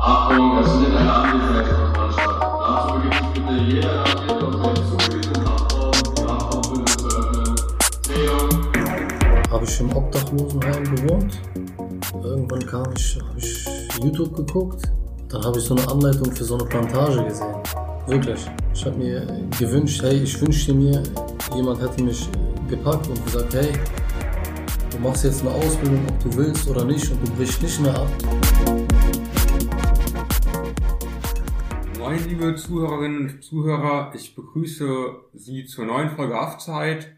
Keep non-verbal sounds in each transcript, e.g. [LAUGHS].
Achtung, das findet eine Anwesenheitskontrollstadt. Dazu sich bitte jeder Landwirt aus dem zugewiesenen Kraftraum, die Kraftraum bitte zu öffnen. Zählung. Habe ich im Obdachlosenheim gewohnt. Irgendwann kam ich, habe ich YouTube geguckt. Dann habe ich so eine Anleitung für so eine Plantage gesehen. Wirklich. Ich habe mir gewünscht, hey, ich wünschte mir, jemand hätte mich gepackt und gesagt, hey, du machst jetzt eine Ausbildung, ob du willst oder nicht, und du brichst nicht mehr ab. Moin, liebe Zuhörerinnen und Zuhörer, ich begrüße Sie zur neuen Folge Haftzeit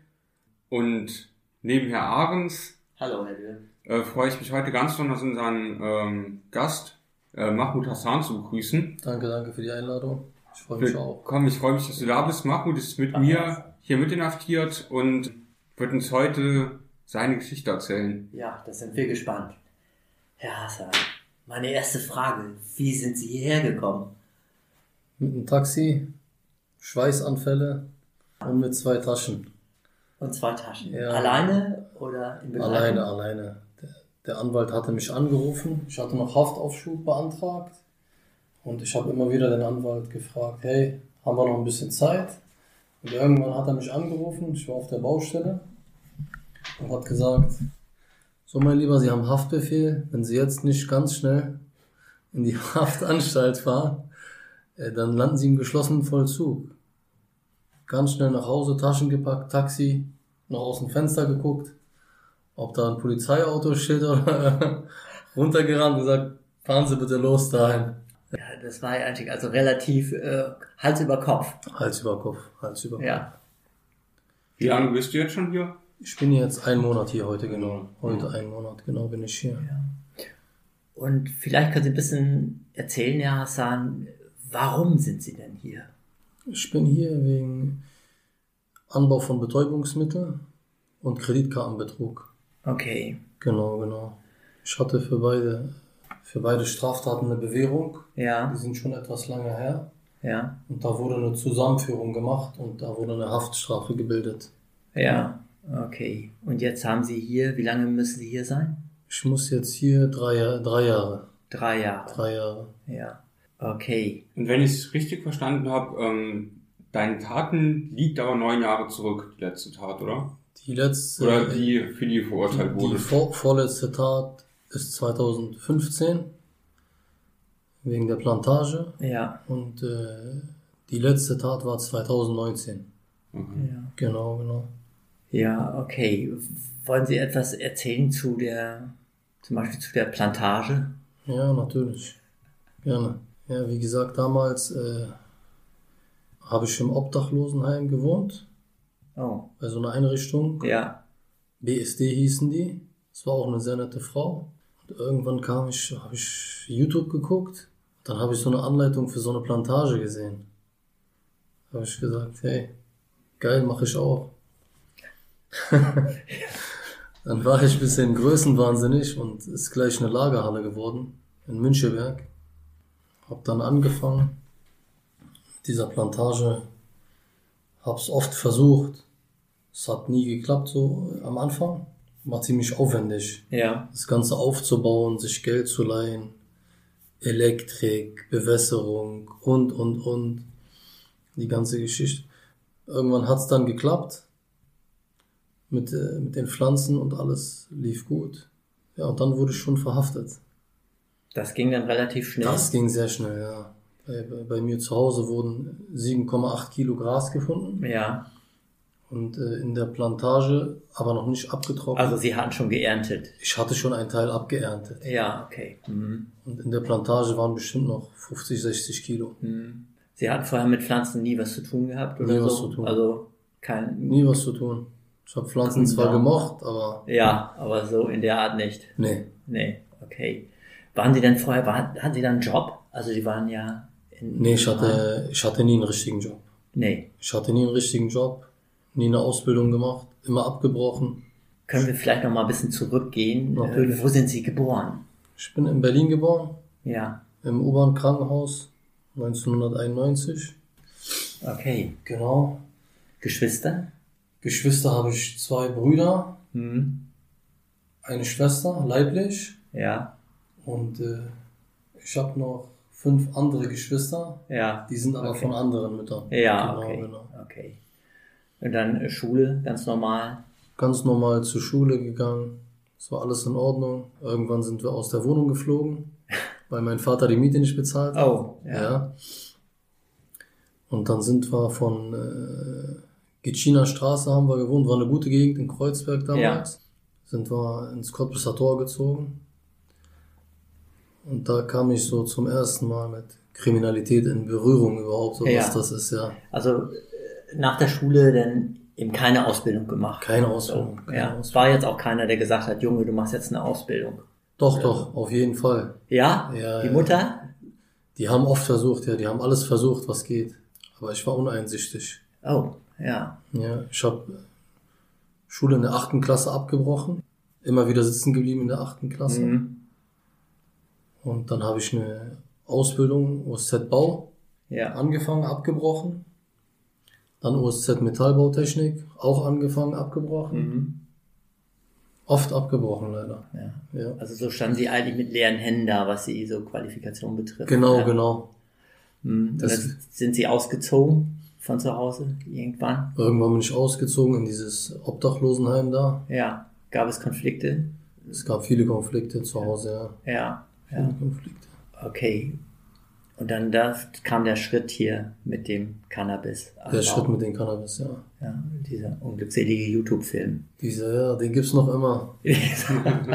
und neben Herr Ahrens Hallo, Herr Dürr. äh, freue ich mich heute ganz besonders unseren ähm, Gast äh, Mahmoud Hassan zu begrüßen. Danke, danke für die Einladung. Ich freue mich auch. Komm, ich freue mich, dass du da bist. Mahmoud ist mit mir hier mit inhaftiert und wird uns heute seine Geschichte erzählen. Ja, da sind wir gespannt. Herr Hassan, meine erste Frage. Wie sind Sie hierher gekommen? Mit einem Taxi, Schweißanfälle und mit zwei Taschen. Und zwei Taschen. Ja. Alleine oder in Begleitung? Alleine, alleine. Der, der Anwalt hatte mich angerufen. Ich hatte noch Haftaufschub beantragt. Und ich habe immer wieder den Anwalt gefragt, hey, haben wir noch ein bisschen Zeit? Und irgendwann hat er mich angerufen. Ich war auf der Baustelle und hat gesagt, so mein Lieber, Sie haben Haftbefehl. Wenn Sie jetzt nicht ganz schnell in die [LAUGHS] Haftanstalt fahren, äh, dann landen Sie im geschlossenen Vollzug. Ganz schnell nach Hause, Taschen gepackt, Taxi, noch aus dem Fenster geguckt, ob da ein Polizeiauto steht oder [LAUGHS] runtergerannt und gesagt, fahren Sie bitte los dahin. Ja, das war ja eigentlich also relativ äh, Hals über Kopf. Hals über Kopf, Hals über Kopf. Ja. Wie lange bist du jetzt schon hier? Ich bin jetzt einen Monat hier heute genau. Heute einen Monat genau bin ich hier. Und vielleicht können Sie ein bisschen erzählen, Herr Hassan, warum sind Sie denn hier? Ich bin hier wegen Anbau von Betäubungsmitteln und Kreditkartenbetrug. Okay. Genau, genau. Ich hatte für beide, für beide Straftaten eine Bewährung. Ja, Die sind schon etwas lange her. ja, Und da wurde eine Zusammenführung gemacht und da wurde eine Haftstrafe gebildet. ja. Okay. Und jetzt haben Sie hier, wie lange müssen Sie hier sein? Ich muss jetzt hier drei, drei Jahre. Drei Jahre. Drei Jahre. Ja. Okay. Und wenn ich es richtig verstanden habe, ähm, deine Taten liegt aber neun Jahre zurück, die letzte Tat, oder? Die letzte, Oder die, für die verurteilt die wurde. vor, vorletzte Tat ist 2015 wegen der Plantage Ja. und äh, die letzte Tat war 2019. Okay. Ja. Genau, genau. Ja, okay. Wollen Sie etwas erzählen zu der, zum Beispiel zu der Plantage? Ja, natürlich. Gerne. Ja, wie gesagt, damals äh, habe ich im Obdachlosenheim gewohnt, Oh, bei so einer Einrichtung. ja. BSD hießen die. Es war auch eine sehr nette Frau. Und irgendwann kam ich, habe ich YouTube geguckt. Dann habe ich so eine Anleitung für so eine Plantage gesehen. Habe ich gesagt, hey, geil, mache ich auch. [LAUGHS] Dann war ich ein bisschen größenwahnsinnig und ist gleich eine Lagerhalle geworden in Müncheberg. Hab dann angefangen mit dieser Plantage. Hab's oft versucht. Es hat nie geklappt so am Anfang. War ziemlich aufwendig, Ja. das Ganze aufzubauen, sich Geld zu leihen, Elektrik, Bewässerung und, und, und. Die ganze Geschichte. Irgendwann hat's dann geklappt. Mit, äh, mit den Pflanzen und alles lief gut. Ja, und dann wurde ich schon verhaftet. Das ging dann relativ schnell. Das ging sehr schnell, ja. Bei, bei, bei mir zu Hause wurden 7,8 Kilo Gras gefunden Ja. und äh, in der Plantage aber noch nicht abgetrocknet. Also Sie hatten schon geerntet. ich hatte schon einen Teil abgeerntet Ja, okay. Mhm. und in der Plantage waren bestimmt noch 50, 60 Kilo. Mhm. Sie hatten vorher mit Pflanzen nie was zu tun gehabt oder Nie so? was zu tun. Also kein. Nie was zu tun. Ich habe Pflanzen zwar gemocht, aber Ja, aber so in der Art nicht. nee. Nee, okay. Waren Sie denn vorher, war, hatten Sie dann einen Job? Also Sie waren ja in. Nee, ich hatte, ich hatte nie einen richtigen Job. Nee. Ich hatte nie einen richtigen Job, nie eine Ausbildung gemacht, immer abgebrochen. Können wir vielleicht noch mal ein bisschen zurückgehen? Natürlich. Wo sind Sie geboren? Ich bin in Berlin geboren, Ja, im U-Bahn-Krankenhaus 1991. okay. Genau. Geschwister? Geschwister habe ich zwei Brüder, Hm. eine Schwester, leiblich. Ja, Und äh, ich habe noch fünf andere Geschwister, ja, die sind aber Okay. von anderen Müttern. ja, genau, okay. genau. okay. Und dann äh, Schule, ganz normal. Ganz normal zur Schule gegangen. Es war alles in Ordnung. Irgendwann sind wir aus der Wohnung geflogen, [LAUGHS] weil mein Vater die Miete nicht bezahlt hat. Oh, ja. Ja. Und dann sind wir von äh, Gitschiner Straße haben wir gewohnt, war eine gute Gegend in Kreuzberg damals. Sind wir ins Cottbusser Tor gezogen. Und da kam ich so zum ersten Mal mit Kriminalität in Berührung überhaupt, so Ja. was das ist, ja. Also äh, nach der Schule dann eben keine Ausbildung gemacht. Keine Ausbildung. So, keine ja. Ausbildung. Es war jetzt auch keiner, der gesagt hat, Junge, du machst jetzt eine Ausbildung. Doch, doch, auf jeden Fall. Ja? Ja, Die ja. Mutter? Die haben oft versucht, ja, die haben alles versucht, was geht. Aber ich war uneinsichtig. Oh, ja. Ja, ich habe Schule in der achten Klasse abgebrochen, immer wieder sitzen geblieben in der achten Klasse. Mhm. Und dann habe ich eine Ausbildung OSZ Bau Ja. angefangen, abgebrochen. Dann OSZ Metallbautechnik, auch angefangen, abgebrochen. Mhm. Oft abgebrochen leider. ja. Ja. Also so standen sie eigentlich mit leeren Händen da, was die so Qualifikation betrifft. Genau, ja. genau. Mhm. Das- sind sie ausgezogen von zu Hause irgendwann. Irgendwann bin ich ausgezogen in dieses Obdachlosenheim da. Ja. Gab es Konflikte? Es gab viele Konflikte zu Hause, ja. Ja. Viele ja. Konflikte. Okay. Und dann da kam der Schritt hier mit dem Cannabis. Der Schritt mit dem Cannabis, ja. Ja, dieser unglückselige YouTube-Film. Dieser, ja, den gibt's noch immer. [LAUGHS]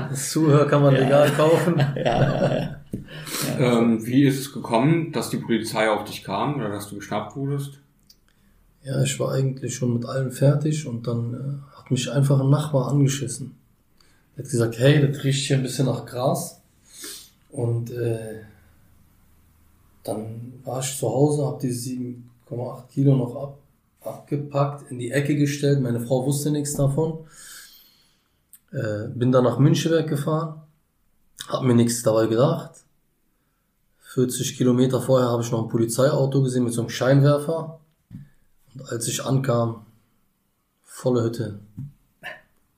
Das Zuhör kann man legal kaufen. [LAUGHS] ja, ja, ja. Ähm, wie ist es gekommen, dass die Polizei auf dich kam oder dass du geschnappt wurdest? Ja, ich war eigentlich schon mit allem fertig und dann äh, hat mich einfach ein Nachbar angeschissen. Er hat gesagt, hey, das riecht hier ein bisschen nach Gras. Und äh, dann war ich zu Hause, habe die 7,8 Kilo noch ab, abgepackt, in die Ecke gestellt. Meine Frau wusste nichts davon. Äh, bin dann nach Müncheberg gefahren, hab mir nichts dabei gedacht. 40 Kilometer vorher habe ich noch ein Polizeiauto gesehen mit so einem Scheinwerfer. Und als ich ankam, volle Hütte.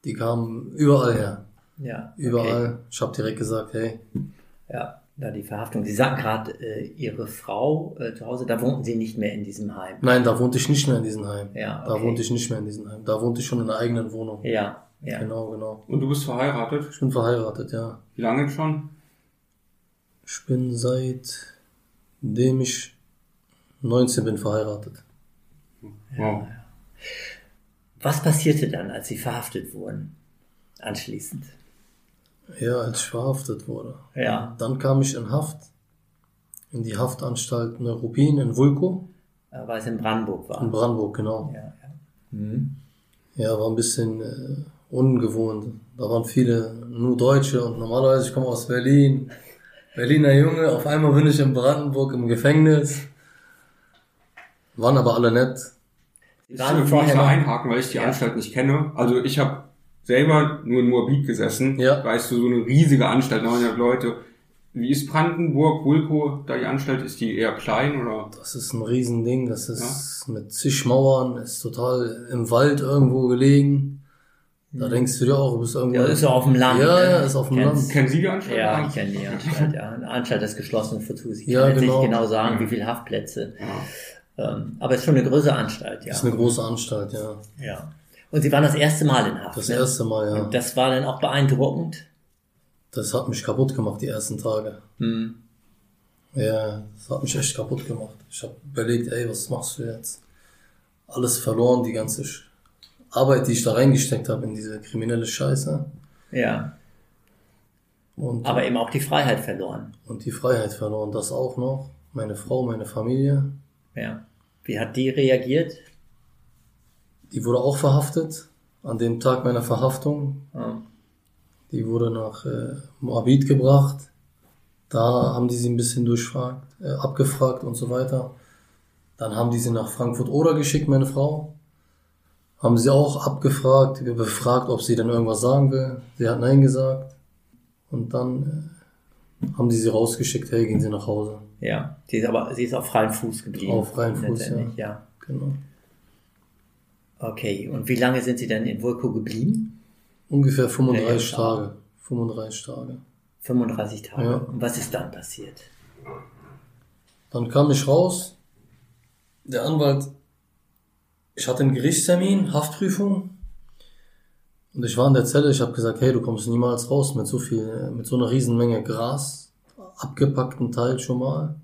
Die kamen überall her. ja Überall. Ich habe direkt gesagt, hey, Ja, da die Verhaftung. Sie sagten gerade, äh, Ihre Frau äh, zu Hause, da wohnten Sie nicht mehr in diesem Heim. nein, da wohnte ich nicht mehr in diesem Heim. Ja, Da okay. wohnte ich nicht mehr in diesem Heim. Da wohnte ich schon in einer eigenen Wohnung. Ja, ja. Genau, genau. Und du bist verheiratet? Ich bin verheiratet, ja. Wie lange schon? Ich bin seitdem ich 19 bin verheiratet. Wow. Was passierte dann, als Sie verhaftet wurden? Anschließend. Ja, als ich verhaftet wurde. Ja. Dann kam ich in Haft. In die Haftanstalt Neuruppin in Vulko. Äh, Weil es in Brandenburg war. In Brandenburg, genau. Ja, ja. Mhm. Ja, war ein bisschen äh, ungewohnt. Da waren viele nur Deutsche und normalerweise ich komme aus Berlin. Berliner Junge, auf einmal bin ich in Brandenburg im Gefängnis. Waren aber alle nett. Ich will vorher einhaken, weil ich die Ja. Anstalt nicht kenne. Also ich habe selber nur in Moabit gesessen. Ja. Weißt du, so eine riesige Anstalt, 900 Leute. Wie ist Brandenburg, Vulko, da die Anstalt, ist die eher klein oder? Das ist ein Riesending. Das ist mit zig Mauern, ist total im Wald irgendwo gelegen. Da denkst du dir auch, du bist irgendwo. ja, ist so auf dem Land. Ja, ja, ist auf dem Kennst- Land. Kennen Sie die Anstalt? Ja, ich kenne die Anstalt, ja. Eine Anstalt ist geschlossen für zu. Ich Ja, kann genau. nicht genau sagen, wie viele Haftplätze. Ja. Ähm, aber es ist schon eine größere Anstalt, ja. Das ist eine große Anstalt, ja. ja. Und Sie waren das erste Mal in Haft. Das ne? erste Mal, ja. Und das war dann auch beeindruckend. Das hat mich kaputt gemacht, die ersten Tage. Hm. Ja, das hat mich echt kaputt gemacht. Ich habe überlegt, ey, was machst du jetzt? Alles verloren, die ganze Arbeit, die ich da reingesteckt habe in diese kriminelle Scheiße. Ja. Und, Aber eben auch die Freiheit verloren. und die Freiheit verloren, das auch noch. Meine Frau, meine Familie, Ja. Wie hat die reagiert? die wurde auch verhaftet. An dem Tag meiner Verhaftung. Ja. Die wurde nach äh, Moabit gebracht. Da haben die sie ein bisschen durchfragt, äh, abgefragt und so weiter. Dann haben die sie nach Frankfurt-Oder geschickt, meine Frau. Haben sie auch abgefragt, befragt, ob sie denn irgendwas sagen will. Sie hat Nein gesagt. Und dann äh, haben die sie rausgeschickt, hey, gehen Sie nach Hause. Ja. Sie ist aber, sie ist auf freiem Fuß geblieben. Auf freiem Fuß, letztendlich, ja. Genau. Okay. Und wie lange sind Sie dann in Vulko geblieben? Ungefähr 35 Ja, ja, Tage. 35 Tage. 35 Tage. Ja. Und was ist dann passiert? Dann kam ich raus. Der Anwalt, ich hatte einen Gerichtstermin, Haftprüfung. Und ich war in der Zelle, ich habe gesagt, hey, du kommst niemals raus mit so viel, mit so einer riesen Menge Gras, abgepackten Teil schon mal.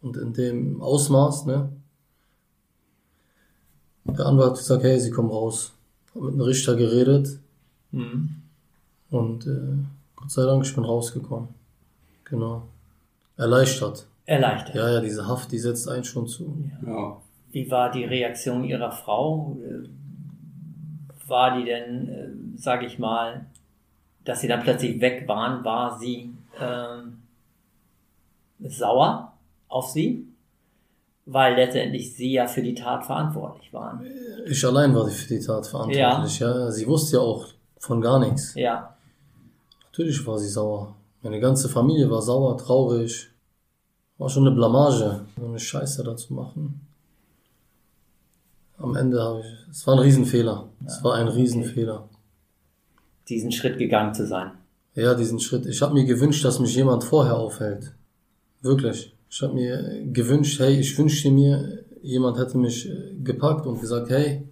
Und in dem Ausmaß, ne? Der Anwalt hat gesagt, hey, sie kommen raus. Hab mit einem Richter geredet. Und äh, Gott sei Dank, ich bin rausgekommen. Genau. Erleichtert. Erleichtert. Ja, ja, diese Haft, die setzt einen schon zu. Ja. Wie war die Reaktion Ihrer Frau? Äh, War die denn, äh, sage ich mal, dass Sie dann plötzlich weg waren, war sie ähm, sauer auf Sie? Weil letztendlich Sie ja für die Tat verantwortlich waren. Ich allein war für die Tat verantwortlich, ja. Sie wusste ja auch von gar nichts. Ja, Natürlich war sie sauer. Meine ganze Familie war sauer, traurig. War schon eine Blamage, so eine Scheiße da zu machen. Am Ende habe ich, es war ein Riesenfehler. Es war ein Riesenfehler. diesen Schritt gegangen zu sein. Ja, diesen Schritt. Ich habe mir gewünscht, dass mich jemand vorher aufhält. Wirklich. Ich habe mir gewünscht, hey, ich wünschte mir, jemand hätte mich äh, gepackt und gesagt, hey,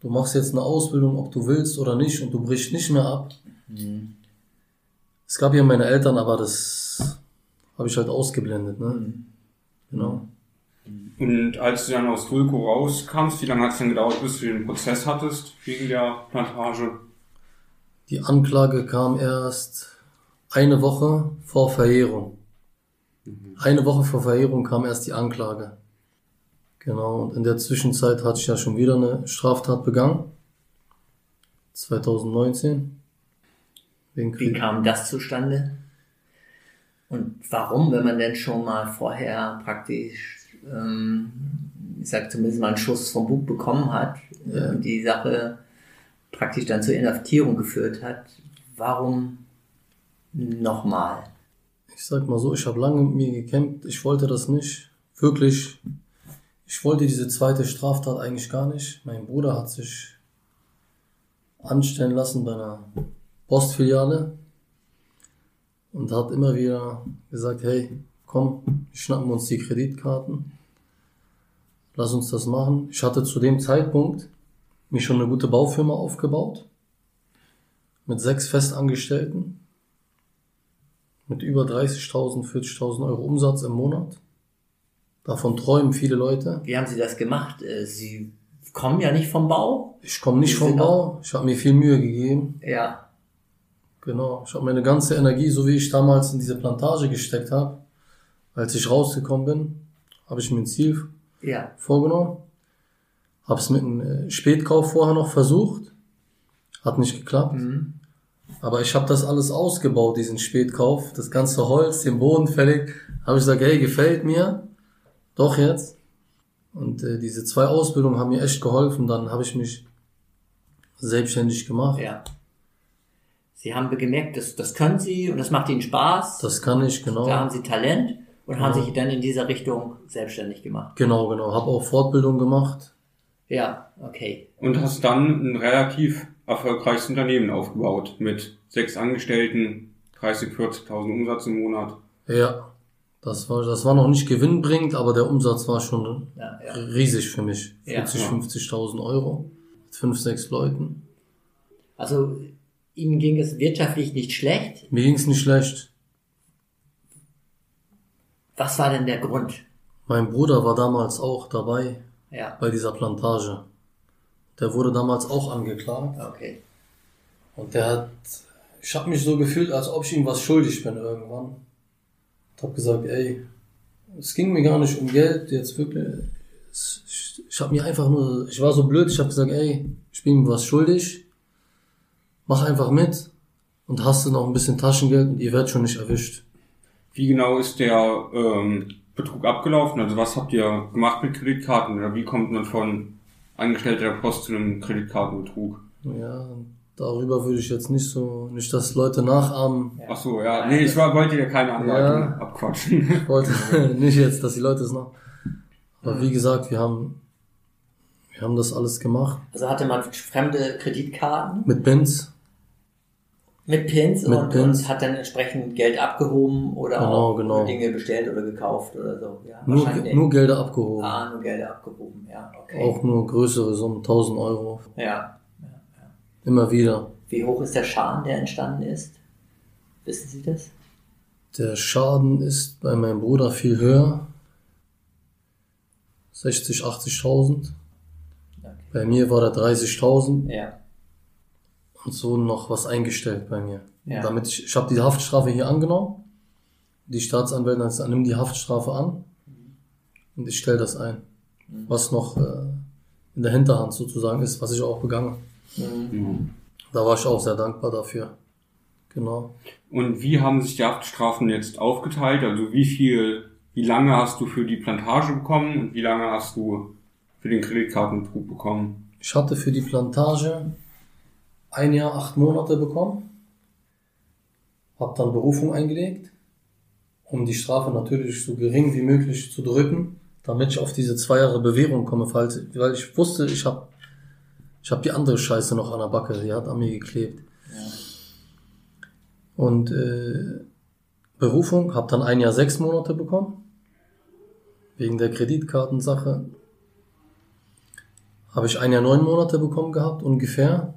du machst jetzt eine Ausbildung, ob du willst oder nicht, und du brichst nicht mehr ab. Es gab ja meine Eltern, aber das habe ich halt ausgeblendet, ne? Genau. Und als du dann aus Fulco rauskamst, wie lange hat es denn gedauert, bis du den Prozess hattest wegen der Plantage? Die Anklage kam erst eine Woche vor Verjährung. Eine Woche vor Verjährung kam erst die Anklage. Genau, und in der Zwischenzeit hatte ich ja schon wieder eine Straftat begangen. 2019. Wegen Wie kam das zustande? Und warum, wenn man denn schon mal vorher praktisch, ähm, ich sag zumindest mal einen Schuss vom Bug bekommen hat, Ja. äh, die Sache praktisch dann zur Inhaftierung geführt hat, warum nochmal? Ich sag mal so, ich habe lange mit mir gekämpft. Ich wollte das nicht. Wirklich. Ich wollte diese zweite Straftat eigentlich gar nicht. Mein Bruder hat sich anstellen lassen bei einer Postfiliale und hat immer wieder gesagt, hey, komm, schnappen wir uns die Kreditkarten. Lass uns das machen. Ich hatte zu dem Zeitpunkt mir schon eine gute Baufirma aufgebaut. Mit sechs Festangestellten mit über 30.000, 40.000 Euro Umsatz im Monat. Davon träumen viele Leute. Wie haben Sie das gemacht? Äh, Sie kommen ja nicht vom Bau. Ich komme nicht Sie vom Bau. Ich habe mir viel Mühe gegeben. Ja, Genau. Ich habe meine ganze Energie, so wie ich damals in diese Plantage gesteckt habe, als ich rausgekommen bin, habe ich mir ein Ziel ja. vorgenommen. Habe es mit einem äh, Spätkauf vorher noch versucht. Hat nicht geklappt. Mhm. Aber ich habe das alles ausgebaut, diesen Spätkauf, das ganze Holz, den Boden fertig. Habe ich gesagt, hey, gefällt mir, doch jetzt. Und äh, diese zwei Ausbildungen haben mir echt geholfen. Dann habe ich mich selbstständig gemacht. Ja. Sie haben gemerkt, das, das können Sie und das macht Ihnen Spaß. Das kann ich, genau. Da haben Sie Talent und haben Ja. sich dann in dieser Richtung selbstständig gemacht. Genau, genau. Habe auch Fortbildung gemacht. Ja, okay. Und hast dann ein relativ erfolgreiches Unternehmen aufgebaut mit sechs Angestellten, 30, 40.000 Umsatz im Monat. Ja. Das war, das war noch nicht gewinnbringend, aber der Umsatz war schon Ja, ja. riesig für mich. Ja. 40, Ja. 50.000 Euro. Mit fünf, sechs Leuten. Also Ihnen ging es wirtschaftlich nicht schlecht. Mir ging's nicht schlecht. Was war denn der Grund? Mein Bruder war damals auch dabei Ja, bei dieser Plantage. Der wurde damals auch angeklagt. okay. Und der hat, ich habe mich so gefühlt, als ob ich ihm was schuldig bin irgendwann. Ich habe gesagt, ey, es ging mir gar nicht um Geld, jetzt wirklich. Es, ich ich habe mir einfach nur, ich war so blöd, ich habe gesagt, ey, ich bin ihm was schuldig, mach einfach mit und hast du noch ein bisschen Taschengeld und ihr werdet schon nicht erwischt. Wie genau ist der ähm, Betrug abgelaufen? Also was habt ihr gemacht mit Kreditkarten? Oder wie kommt man von Angestellter der Post zu einem Kreditkartenbetrug? Ja, darüber würde ich jetzt nicht so, nicht, dass Leute nachahmen. Ach so, ja. Nee, ich war, wollte dir keine Anleitung Ja. abquatschen. [LAUGHS] Ich wollte [LAUGHS] nicht jetzt, dass die Leute es noch. Aber wie gesagt, wir haben, wir haben das alles gemacht. Also hatte man fremde Kreditkarten. Mit Benz. Mit Pins, Mit und, Pins. und hat dann entsprechend Geld abgehoben oder Genau, auch genau. Dinge bestellt oder gekauft oder so. Ja, Nur, nur Gelder abgehoben. ah, nur Gelder abgehoben, ja, okay. Auch nur größere Summen, 1000 Euro. Ja. Immer wieder. Wie hoch ist der Schaden, der entstanden ist? Wissen Sie das? Der Schaden ist bei meinem Bruder viel höher. 60, 80.000. Okay. Bei mir war der 30.000 Ja. Und so noch was eingestellt bei mir. Ja. Damit ich, ich habe die Haftstrafe hier angenommen. Die Staatsanwältin hat gesagt, nimm die Haftstrafe an und ich stelle das ein. Was noch äh, in der Hinterhand sozusagen ist, was ich auch begangen. Mhm. Da war ich auch sehr dankbar dafür. Genau. Und wie haben sich die Haftstrafen jetzt aufgeteilt? Also wie viel, wie lange hast du für die Plantage bekommen und wie lange hast du für den Kreditkartenbetrug bekommen? Ich hatte für die Plantage ein Jahr, acht Monate bekommen. Hab dann Berufung eingelegt, um die Strafe natürlich so gering wie möglich zu drücken, damit ich auf diese zwei Jahre Bewährung komme, falls, weil ich wusste, ich habe ich hab die andere Scheiße noch an der Backe, die hat an mir geklebt. Und äh, Berufung, habe dann ein Jahr sechs Monate bekommen, wegen der Kreditkartensache. Habe ich ein Jahr neun Monate bekommen gehabt, ungefähr.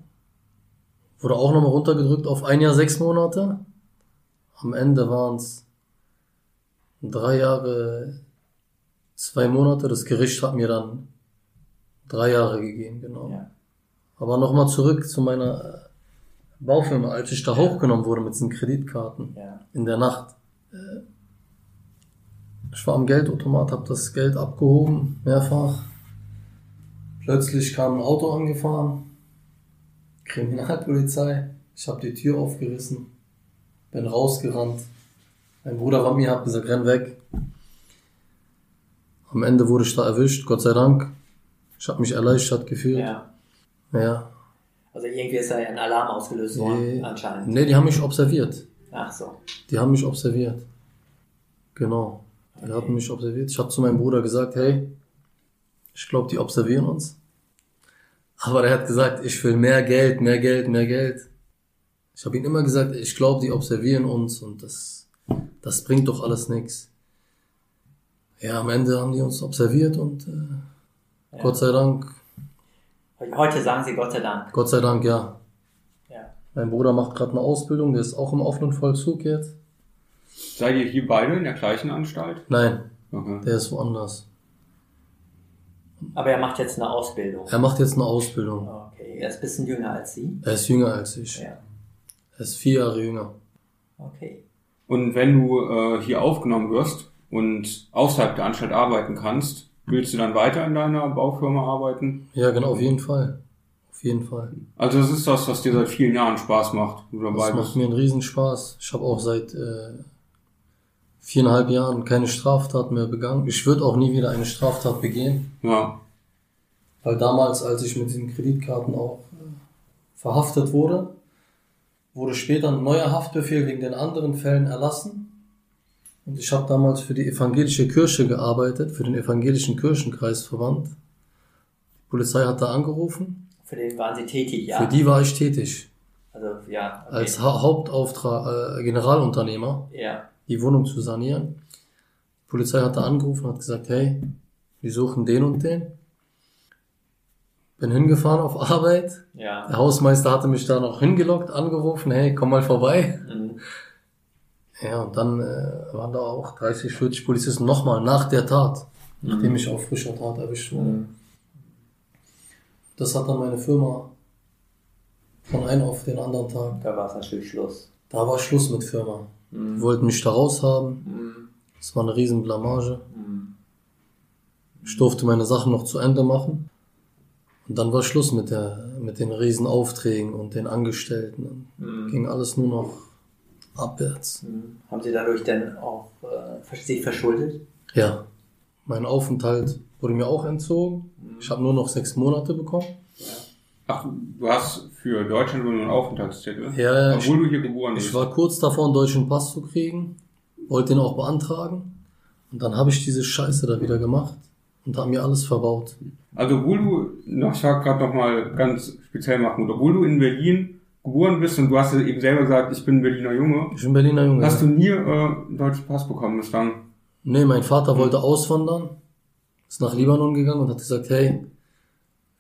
Wurde auch nochmal runtergedrückt auf ein Jahr sechs Monate. Am Ende waren es drei Jahre, zwei Monate. Das Gericht hat mir dann drei Jahre gegeben, genau. Ja. Aber nochmal zurück zu meiner äh, Baufirma, als ich da hochgenommen wurde mit diesen Kreditkarten Ja. in der Nacht. Äh, Ich war am Geldautomat, habe das Geld abgehoben, mehrfach. Plötzlich kam ein Auto angefahren, Kriminalpolizei. Ich habe die Tür aufgerissen, bin rausgerannt. Mein Bruder war mir, hat gesagt, renn weg. Am Ende wurde ich da erwischt, Gott sei Dank. Ich habe mich erleichtert gefühlt. ja. ja. Also irgendwie ist da ein Alarm ausgelöst worden, Nee, anscheinend. nee, die haben mich observiert. Ach so. Die haben mich observiert. Genau. Die hatten mich observiert. Ich habe zu meinem Bruder gesagt, hey, ich glaube, die observieren uns. Aber er hat gesagt, ich will mehr Geld, mehr Geld, mehr Geld. Ich habe ihm immer gesagt, ich glaube, die observieren uns und das, das bringt doch alles nichts. Ja, am Ende haben die uns observiert und äh, Ja. Gott sei Dank, Heute sagen Sie Gott sei Dank. Gott sei Dank, ja. Ja. Mein Bruder macht gerade eine Ausbildung, der ist auch im offenen Vollzug jetzt. Seid ihr hier beide in der gleichen Anstalt? Nein, Okay. der ist woanders. Aber er macht jetzt eine Ausbildung. Er macht jetzt eine Ausbildung. Okay, er ist ein bisschen jünger als Sie. Er ist jünger als ich. Ja. Er ist vier Jahre jünger. Okay. Und wenn du äh, hier aufgenommen wirst und außerhalb der Anstalt arbeiten kannst, willst du dann weiter in deiner Baufirma arbeiten? Ja, genau, auf jeden Fall. Auf jeden Fall. Also das ist das, was dir seit vielen Jahren Spaß macht, du dabei Das macht bist. mir einen Riesenspaß. Ich habe auch seit äh, viereinhalb Jahren keine Straftat mehr begangen. Ich würde auch nie wieder eine Straftat begehen. Ja. Weil damals, als ich mit den Kreditkarten auch äh, verhaftet wurde, wurde später ein neuer Haftbefehl wegen den anderen Fällen erlassen. Und ich habe damals für die evangelische Kirche gearbeitet, für den evangelischen Kirchenkreisverband. Die Polizei hat da angerufen. Für den waren Sie tätig, ja. Für die war ich tätig. Also, ja. Okay. Als ha Hauptauftrag, äh, Generalunternehmer, ja. Die Wohnung zu sanieren. Die Polizei hat da angerufen und hat gesagt, hey, wir suchen den und den. Bin hingefahren auf Arbeit. Ja. Der Hausmeister hatte mich da noch hingelockt, angerufen, hey, komm mal vorbei. Mhm. Ja, und dann äh, waren da auch 30, 40 Polizisten nochmal nach der Tat, nachdem ich auf frischer Tat erwischt wurde. Mhm. Das hat dann meine Firma von einem auf den anderen Tag. Da war es natürlich Schluss. Da war Schluss mit Firma. Die Mhm. wollten mich da raushaben. Mhm. Das war eine riesen Blamage. Mhm. Ich durfte meine Sachen noch zu Ende machen. Und dann war Schluss mit der, mit den riesen Aufträgen und den Angestellten. Mhm. Ging alles nur noch abwärts. Mhm. Haben Sie dadurch denn auch äh, sich verschuldet? Ja. Mein Aufenthalt wurde mir auch entzogen. Ich habe nur noch sechs Monate bekommen. Ach, du hast für Deutschland nur einen Aufenthaltstitel? Ja, ja, Obwohl du hier geboren bist. Ich war kurz davor, einen deutschen Pass zu kriegen. Wollte den auch beantragen. Und dann habe ich diese Scheiße da wieder gemacht und haben mir alles verbaut. Also obwohl du, noch, ich sag gerade noch mal ganz speziell machen, obwohl du in Berlin geboren bist und du hast ja eben selber gesagt, ich bin Berliner Junge. Ich bin Berliner Junge. Hast du nie äh, einen deutschen Pass bekommen bislang? Nee, mein Vater wollte auswandern, ist nach Libanon gegangen und hat gesagt, hey,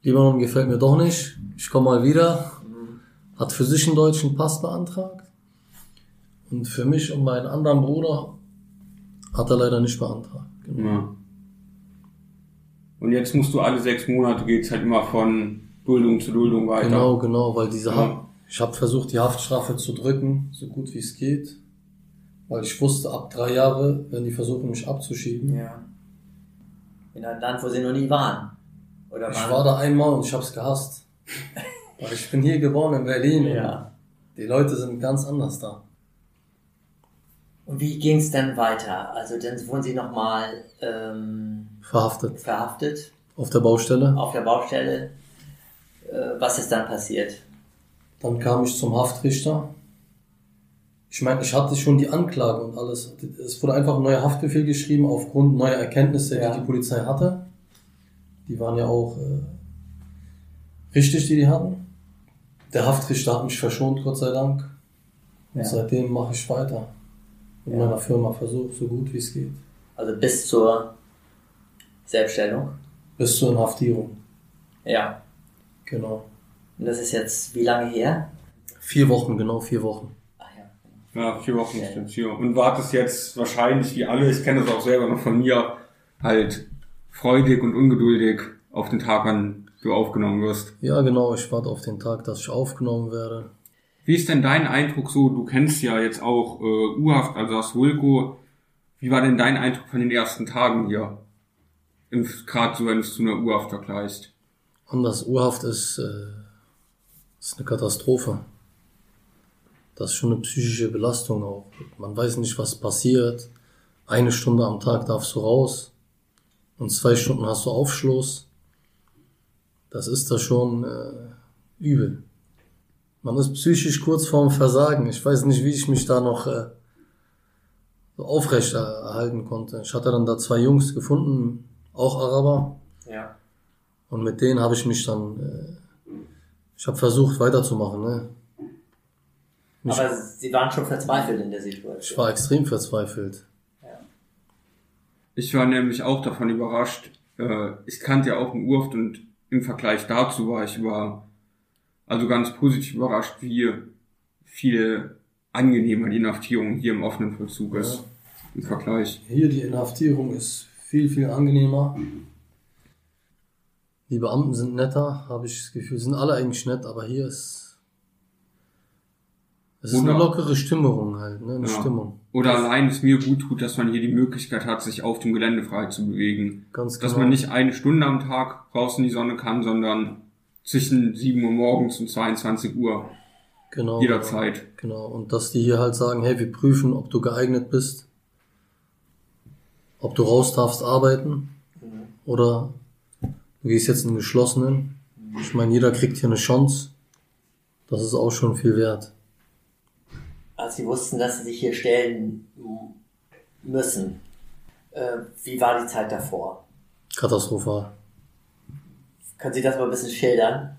Libanon gefällt mir doch nicht, ich komme mal wieder. Hat für sich einen deutschen Pass beantragt. Und für mich und meinen anderen Bruder hat er leider nicht beantragt. Genau. Ja. Und jetzt musst du alle sechs Monate geht's halt immer von Duldung zu Duldung weiter. Genau, genau, weil diese Ja. Haft, ich habe versucht, die Haftstrafe zu drücken, so gut wie es geht. Weil ich wusste, ab drei Jahre werden die versuchen, mich abzuschieben. Ja. In einem Land, wo sie noch nie waren. Oder Ich waren? war da einmal und ich habe es gehasst. [LAUGHS] Weil ich bin hier geboren in Berlin Ja. und die Leute sind ganz anders da. Und wie ging es dann weiter? Also dann wurden sie nochmal ähm, Verhaftet. verhaftet Auf der Baustelle. auf der Baustelle. Äh, was ist dann passiert? Dann kam ich zum Haftrichter. Ich meine, ich hatte schon die Anklage und alles. Es wurde einfach ein neuer Haftbefehl geschrieben aufgrund neuer Erkenntnisse, Ja. die die Polizei hatte. Die waren ja auch äh, richtig, die die hatten. Der Haftrichter hat mich verschont, Gott sei Dank. Und Ja. seitdem mache ich weiter. Mit Ja. meiner Firma versucht, so gut wie es geht. Also bis zur Selbststellung. Bis zur Inhaftierung. Ja. Genau. Und das ist jetzt wie lange her? Vier Wochen, genau vier Wochen. Ach ja. Ja, vier Wochen Ja. stimmt hier. Und wartest jetzt wahrscheinlich wie alle, ich kenne das auch selber noch von mir, halt freudig und ungeduldig auf den Tag, an du aufgenommen wirst. Ja, genau. Ich warte auf den Tag, dass ich aufgenommen werde. Wie ist denn dein Eindruck so? Du kennst ja jetzt auch äh, U-Haft, also das Wilco. Wie war denn dein Eindruck von den ersten Tagen hier? Gerade so, wenn du es zu einer U-Haft vergleichst. Und das Urhaft ist, äh, ist eine Katastrophe. Das ist schon eine psychische Belastung auch. Man weiß nicht, was passiert. Eine Stunde am Tag darfst du raus und zwei Stunden hast du Aufschluss. Das ist da schon äh, übel. Man ist psychisch kurz vorm Versagen. Ich weiß nicht, wie ich mich da noch äh, so aufrecht erhalten konnte. Ich hatte dann da zwei Jungs gefunden, auch Araber. Ja. Und mit denen habe ich mich dann, äh, ich habe versucht weiterzumachen. Ne? Nicht- Aber sie waren schon verzweifelt in der Ich Situation. war extrem verzweifelt. Ich war nämlich auch davon überrascht. Äh, ich kannte ja auch einen Urft und im Vergleich dazu war ich über, also ganz positiv überrascht, wie viel angenehmer die Inhaftierung hier im offenen Vollzug ist. Ja. Im Vergleich. Hier die Inhaftierung ist viel, viel angenehmer. Die Beamten sind netter, habe ich das Gefühl. Sind alle eigentlich nett, aber hier ist. Es ist eine Wunder- lockere Stimmung halt, ne? Eine Ja. Stimmung. Oder allein es mir gut tut, dass man hier die Möglichkeit hat, sich auf dem Gelände frei zu bewegen. Ganz Dass genau. man nicht eine Stunde am Tag raus in die Sonne kann, sondern zwischen 7 Uhr morgens und 22 Uhr genau, jederzeit. Genau. Und dass die hier halt sagen, hey, wir prüfen, ob du geeignet bist, ob du raus darfst arbeiten oder du gehst jetzt in den geschlossenen. Ich meine, jeder kriegt hier eine Chance. Das ist auch schon viel wert. Als sie wussten, dass sie sich hier stellen müssen, äh, wie war die Zeit davor? Katastrophal. Können Sie das mal ein bisschen schildern?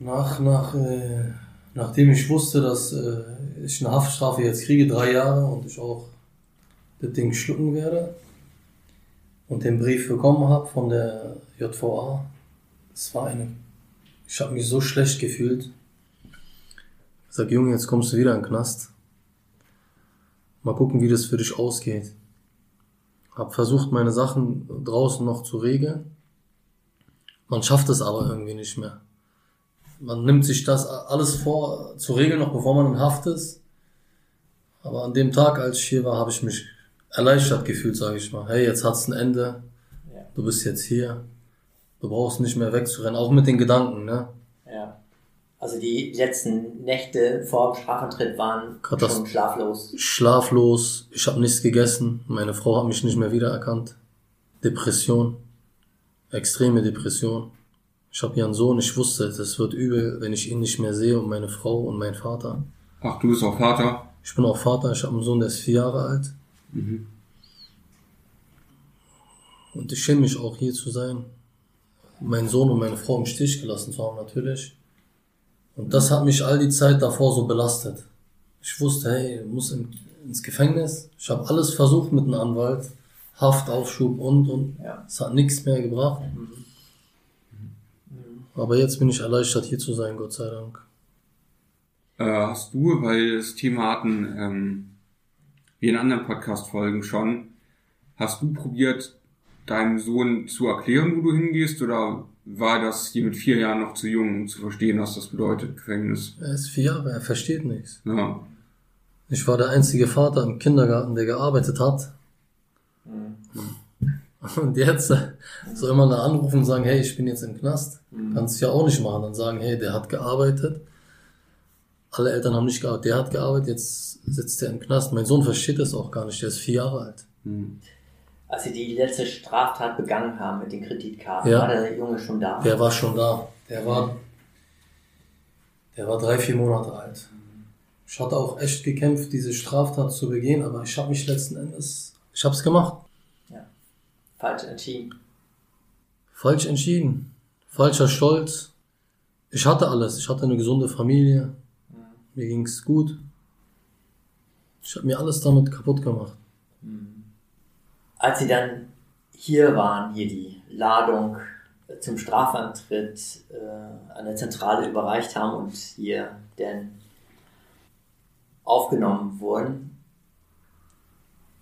Nach, nach, äh, nachdem ich wusste, dass äh, ich eine Haftstrafe jetzt kriege, drei Jahre, und ich auch das Ding schlucken werde und den Brief bekommen habe von der JVA, es war eine, ich habe mich so schlecht gefühlt. Ich sag, Junge, jetzt kommst du wieder in den Knast. Mal gucken, wie das für dich ausgeht. Hab versucht, meine Sachen draußen noch zu regeln. Man schafft es aber irgendwie nicht mehr. Man nimmt sich das alles vor, zu regeln, noch bevor man in Haft ist. Aber an dem Tag, als ich hier war, habe ich mich erleichtert gefühlt, sage ich mal. Hey, jetzt hat's ein Ende. Ja. Du bist jetzt hier. Du brauchst nicht mehr wegzurennen, auch mit den Gedanken, ne? Ja. Also die letzten Nächte vor dem Strafantritt waren Katast- schon schlaflos. Schlaflos, ich habe nichts gegessen, meine Frau hat mich nicht mehr wiedererkannt. Depression, extreme Depression. Ich habe hier einen Sohn, ich wusste, das wird übel, wenn ich ihn nicht mehr sehe und meine Frau und mein Vater. Ach, du bist auch Vater. Ich bin auch Vater, ich habe einen Sohn, der ist vier Jahre alt. Und ich schäme mich auch hier zu sein. Meinen Sohn und meine Frau im Stich gelassen zu haben, natürlich. Und das hat mich all die Zeit davor so belastet. Ich wusste, hey, muss in, ins Gefängnis. Ich habe alles versucht mit einem Anwalt. Haftaufschub und und. Ja. Es hat nichts mehr gebracht. Aber jetzt bin ich erleichtert, hier zu sein, Gott sei Dank. Äh, hast du, weil wir das Thema hatten, ähm, wie in anderen Podcast-Folgen schon, hast du probiert, deinem Sohn zu erklären, wo du hingehst, oder war das hier mit vier Jahren noch zu jung, um zu verstehen, was das bedeutet, Gefängnis? Er ist vier Jahre, er versteht nichts. Ja. Ich war der einzige Vater im Kindergarten, der gearbeitet hat. Und jetzt soll man da anrufen und sagen, hey, ich bin jetzt im Knast. Kannst du ja auch nicht machen. Dann sagen, hey, der hat gearbeitet. Alle Eltern haben nicht gearbeitet. Der hat gearbeitet, jetzt sitzt er im Knast. Mein Sohn versteht das auch gar nicht. Der ist vier Jahre alt. Als Sie die letzte Straftat begangen haben mit den Kreditkarten, Ja. war der Junge schon da? Der war schon da. Der war, der war drei, vier Monate alt. Ich hatte auch echt gekämpft, diese Straftat zu begehen, aber ich habe mich letzten Endes, ich habe es gemacht. Falsch entschieden. Falsch entschieden. Falscher Stolz. Ich hatte alles. Ich hatte eine gesunde Familie. Mir ging's gut. Ich habe mir alles damit kaputt gemacht. Als Sie dann hier waren, hier die Ladung zum Strafantritt äh, an der Zentrale überreicht haben und hier dann aufgenommen wurden,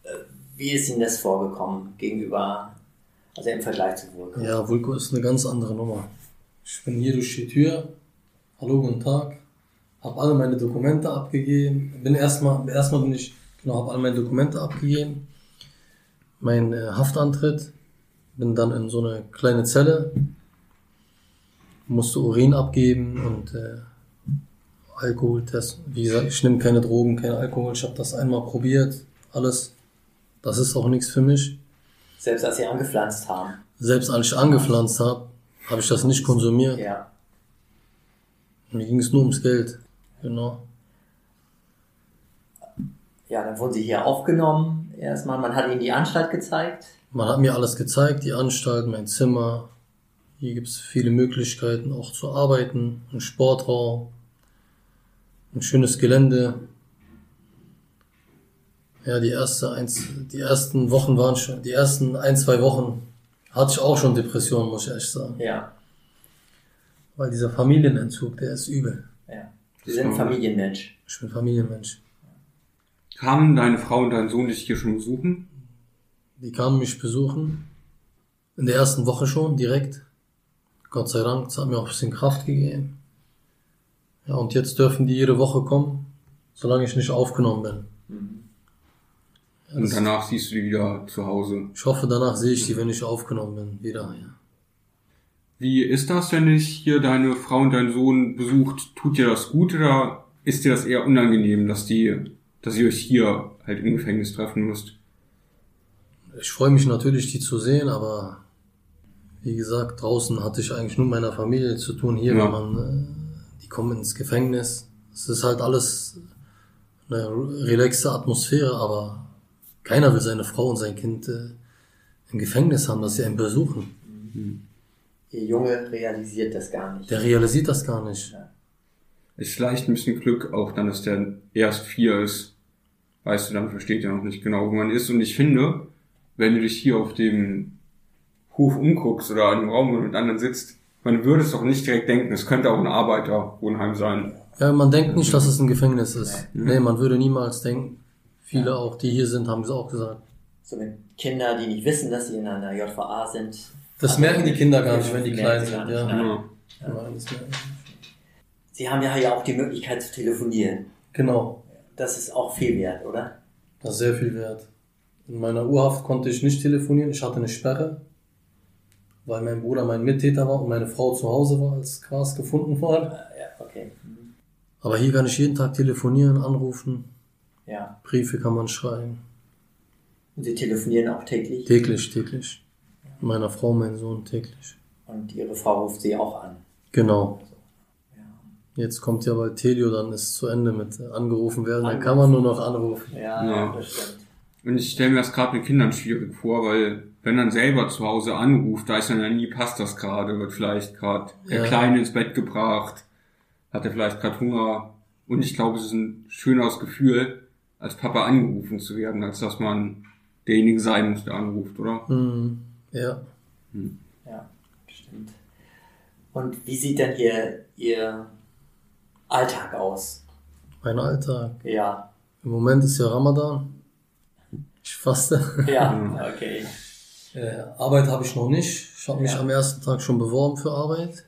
äh, wie ist Ihnen das vorgekommen gegenüber, also im Vergleich zu Vulko? Ja, Vulko ist eine ganz andere Nummer. Ich bin hier durch die Tür. Hallo, guten Tag. Hab alle meine Dokumente abgegeben. Bin erstmal, erstmal bin ich, genau, hab alle meine Dokumente abgegeben. Mein äh, Haftantritt. Bin dann in so eine kleine Zelle. Musste Urin abgeben und äh, Alkoholtest. Wie gesagt, ich nehme keine Drogen, kein Alkohol. Ich habe das einmal probiert. Alles. Das ist auch nichts für mich. Selbst als Sie angepflanzt haben. Selbst als ich angepflanzt habe, habe ich das nicht konsumiert. Ja. Mir ging es nur ums Geld. Genau. Ja, dann wurden Sie hier aufgenommen. Erstmal, man hat Ihnen die Anstalt gezeigt. Man hat mir alles gezeigt, die Anstalt, mein Zimmer. Hier gibt es viele Möglichkeiten auch zu arbeiten. Ein Sportraum, ein schönes Gelände. Ja, die, erste eins, die ersten Wochen waren schon, die ersten ein, zwei Wochen hatte ich auch schon Depressionen, muss ich ehrlich sagen. Ja. Weil dieser Familienentzug, der ist übel. ja. Sie sind ein Familienmensch. Ich bin Familienmensch. Kamen deine Frau und dein Sohn dich hier schon besuchen? Die kamen mich besuchen. In der ersten Woche schon, direkt. Gott sei Dank, das hat mir auch ein bisschen Kraft gegeben. Ja, und jetzt dürfen die jede Woche kommen, solange ich nicht aufgenommen bin. Ja, Und das, danach siehst du die wieder zu Hause. ich hoffe, danach sehe ich die, wenn ich aufgenommen bin, wieder. Ja. Wie ist das, wenn dich hier deine Frau und dein Sohn besucht? Tut dir das gut oder ist dir das eher unangenehm, dass die, dass ihr euch hier halt im Gefängnis treffen müsst? Ich freue mich natürlich, die zu sehen, aber wie gesagt, draußen hatte ich eigentlich nur mit meiner Familie zu tun. Hier, Ja. wenn man, äh, die kommen ins Gefängnis. Es ist halt alles eine relaxe Atmosphäre, aber keiner will seine Frau und sein Kind äh, im Gefängnis haben, dass sie einen besuchen. Ihr Junge realisiert das gar nicht. Der realisiert das gar nicht. Ist vielleicht ein bisschen Glück auch dann, dass der erst vier ist. Weißt du, dann versteht er noch nicht genau, wo man ist. Und ich finde, wenn du dich hier auf dem Hof umguckst oder in einem Raum, wo du mit anderen sitzt, man würde es doch nicht direkt denken, es könnte auch ein Arbeiterwohnheim sein. Ja, man denkt nicht, dass es ein Gefängnis ist. Nee, man würde niemals denken. Viele auch, die hier sind, haben es auch gesagt. So mit Kinder, die nicht wissen, dass sie in einer JVA sind. Das merken die Kinder gar nicht, wenn die klein sind. nicht, Ja. nein. Ja. Nein, das merken sie haben ja hier auch die Möglichkeit zu telefonieren. Genau. Das ist auch viel wert, oder? Das ist sehr viel wert. In meiner Urhaft konnte ich nicht telefonieren. Ich hatte eine Sperre, weil mein Bruder mein Mittäter war und meine Frau zu Hause war, als Gras gefunden wurde. Äh, Ja, okay. Mhm. Aber hier kann ich jeden Tag telefonieren, anrufen. Ja. Briefe kann man schreiben. Und Sie telefonieren auch täglich. Täglich, täglich. Meiner Frau, mein Sohn täglich. Und Ihre Frau ruft Sie auch an. Genau. Ja. Jetzt kommt ja bald Telio, dann ist zu Ende mit angerufen werden. Dann kann man nur noch anrufen. Ja, Ja. das stimmt. Und ich stelle mir das gerade mit Kindern schwierig vor, weil wenn man selber zu Hause anruft, da ist dann ja nie, passt das gerade, wird vielleicht gerade der Ja. Kleine ins Bett gebracht. hat er vielleicht gerade Hunger. Und ich glaube, es ist ein schöneres Gefühl, als Papa angerufen zu werden, als dass man derjenige sein muss, der anruft, oder? Mhm. Ja. Ja, stimmt. Und wie sieht denn hier Ihr Alltag aus? Mein Alltag. Ja, Im Moment ist ja Ramadan. Ich faste. [LAUGHS] ja, okay. Äh, Arbeit habe ich noch nicht. Ich habe mich Ja. am ersten Tag schon beworben für Arbeit.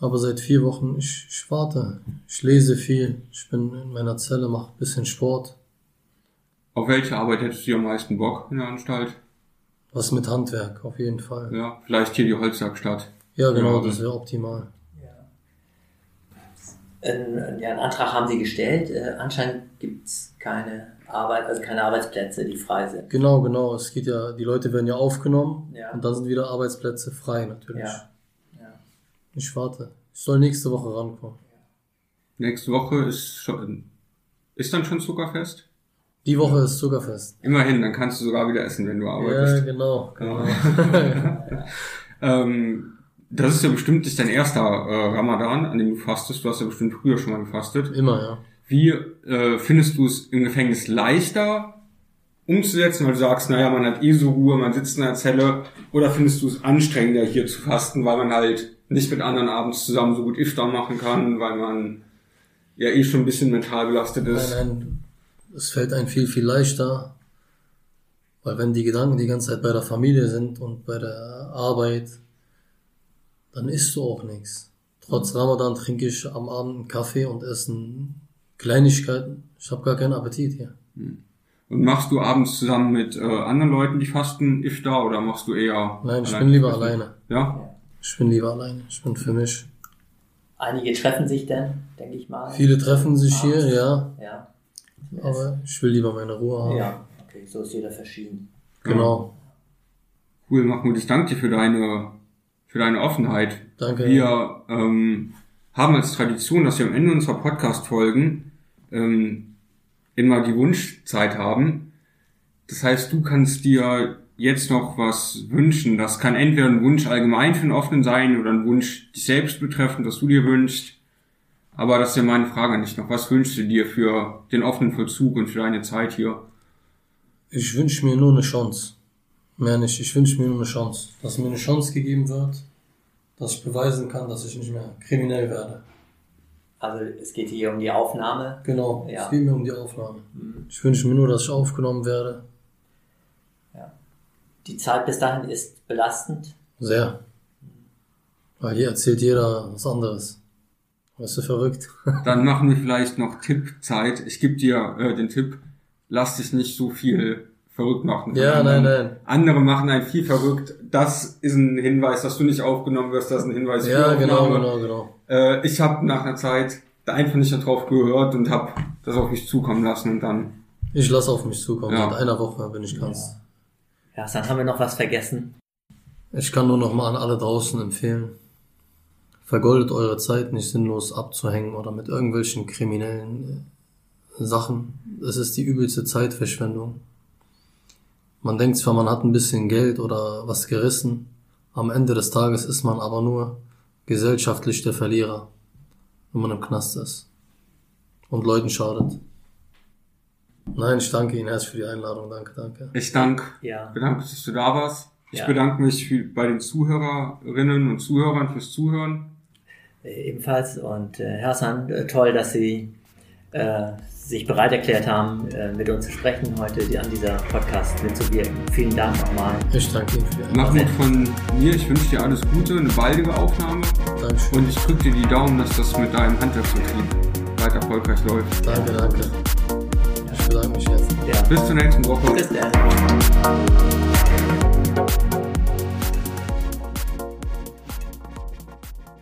Aber seit vier Wochen, ich, ich warte. Ich lese viel. Ich bin in meiner Zelle, mache ein bisschen Sport. Auf welche Arbeit hättest du am meisten Bock in der Anstalt? Was mit Handwerk, auf jeden Fall. Ja, vielleicht hier die Holzwerkstatt. Ja, genau, Ja. das wäre optimal. Ein, ja, einen Antrag haben Sie gestellt. Äh, anscheinend gibt es keine Arbeit, also keine Arbeitsplätze, die frei sind. Genau, genau. Es geht ja, die Leute werden ja aufgenommen Ja. und dann sind wieder Arbeitsplätze frei natürlich. Ja. ja. Ich warte. Ich soll nächste Woche rankommen. Nächste Woche ist schon, ist dann schon Zuckerfest? Die Woche ist Zuckerfest. Immerhin, dann kannst du sogar wieder essen, wenn du Ja, arbeitest. genau. genau. [LAUGHS] Ähm, das ist ja bestimmt nicht dein erster äh, Ramadan, an dem du fastest. Du hast ja bestimmt früher schon mal gefastet. Immer, ja. Wie äh, findest du es im Gefängnis leichter umzusetzen, weil du sagst, naja, man hat eh so Ruhe, man sitzt in der Zelle, oder findest du es anstrengender hier zu fasten, weil man halt nicht mit anderen abends zusammen so gut Iftar machen kann, weil man ja eh schon ein bisschen mental belastet ist. Nein, nein, es fällt einem viel, viel leichter, weil wenn die Gedanken die ganze Zeit bei der Familie sind und bei der Arbeit, dann isst du auch nichts. Trotz Ramadan trinke ich am Abend einen Kaffee und esse Kleinigkeiten. Ich habe gar keinen Appetit hier. Und machst du abends zusammen mit äh, anderen Leuten, die fasten, Iftar, oder machst du eher Nein, ich bin lieber fasten? alleine. Ja? Ich bin lieber alleine. Ich bin für mich. Einige treffen sich dann, denke ich mal. Viele treffen sich hier, Abends. ja, Ja. aber ich will lieber meine Ruhe haben. Ja, okay, so ist jeder verschieden. Genau. Cool, Mahmoud, ich danke dir für deine, für deine Offenheit. Danke. Wir ähm, haben als Tradition, dass wir am Ende unserer Podcast-Folgen ähm, immer die Wunschzeit haben. Das heißt, du kannst dir jetzt noch was wünschen. Das kann entweder ein Wunsch allgemein für den Offenen sein oder ein Wunsch dich selbst betreffend, dass du dir wünschst. Aber das ist ja meine Frage an dich noch. Was wünschst du dir für den offenen Vollzug und für deine Zeit hier? Ich wünsche mir nur eine Chance. Mehr nicht. Ich wünsche mir nur eine Chance. Dass mir eine Chance gegeben wird, dass ich beweisen kann, dass ich nicht mehr kriminell werde. Also es geht hier um die Aufnahme. Genau. Ja. Es geht mir um die Aufnahme. Mhm. Ich wünsche mir nur, dass ich aufgenommen werde. Die Zeit bis dahin ist belastend. Sehr. Weil hier erzählt jeder was anderes. Weißt du, verrückt. [LAUGHS] Dann machen wir vielleicht noch Tippzeit. Ich gebe dir äh, den Tipp, lass dich nicht so viel verrückt machen. Ja, anderen. nein, nein. Andere machen einen viel verrückt. Das ist ein Hinweis, dass du nicht aufgenommen wirst. Das ist ein Hinweis Ja, für genau, Aufnahme. genau, genau. Äh, ich habe nach einer Zeit da einfach nicht darauf gehört und habe das auf mich zukommen lassen und dann. Ich lasse auf mich zukommen. Ja. Seit einer Woche bin ich ganz. Ja, dann haben wir noch was vergessen. Ich kann nur noch mal an alle draußen empfehlen. Vergoldet eure Zeit nicht sinnlos abzuhängen oder mit irgendwelchen kriminellen äh, Sachen. Es ist die übelste Zeitverschwendung. Man denkt zwar, man hat ein bisschen Geld oder was gerissen. Am Ende des Tages ist man aber nur gesellschaftlich der Verlierer, wenn man im Knast ist und Leuten schadet. Nein, ich danke Ihnen erst für die Einladung. Danke, danke. Ich danke, Ja. bedanke mich, dass du da warst. Ich Ja. bedanke mich für, bei den Zuhörerinnen und Zuhörern fürs Zuhören. Äh, ebenfalls. Und äh, Herr Hassan, äh, toll, dass Sie äh, sich bereit erklärt haben, äh, mit uns zu sprechen, heute die, an dieser Podcast mitzuwirken. Vielen Dank nochmal. Ich danke Ihnen für die Einladung. Mahmoud von mir, ich wünsche dir alles Gute, eine baldige Aufnahme Dankeschön. und ich drücke dir die Daumen, dass das mit deinem Handwerksbetrieb weiter erfolgreich läuft. Danke, danke. Ich bedanke mich jetzt. Ja. Bis zur nächsten Woche. Bis dann.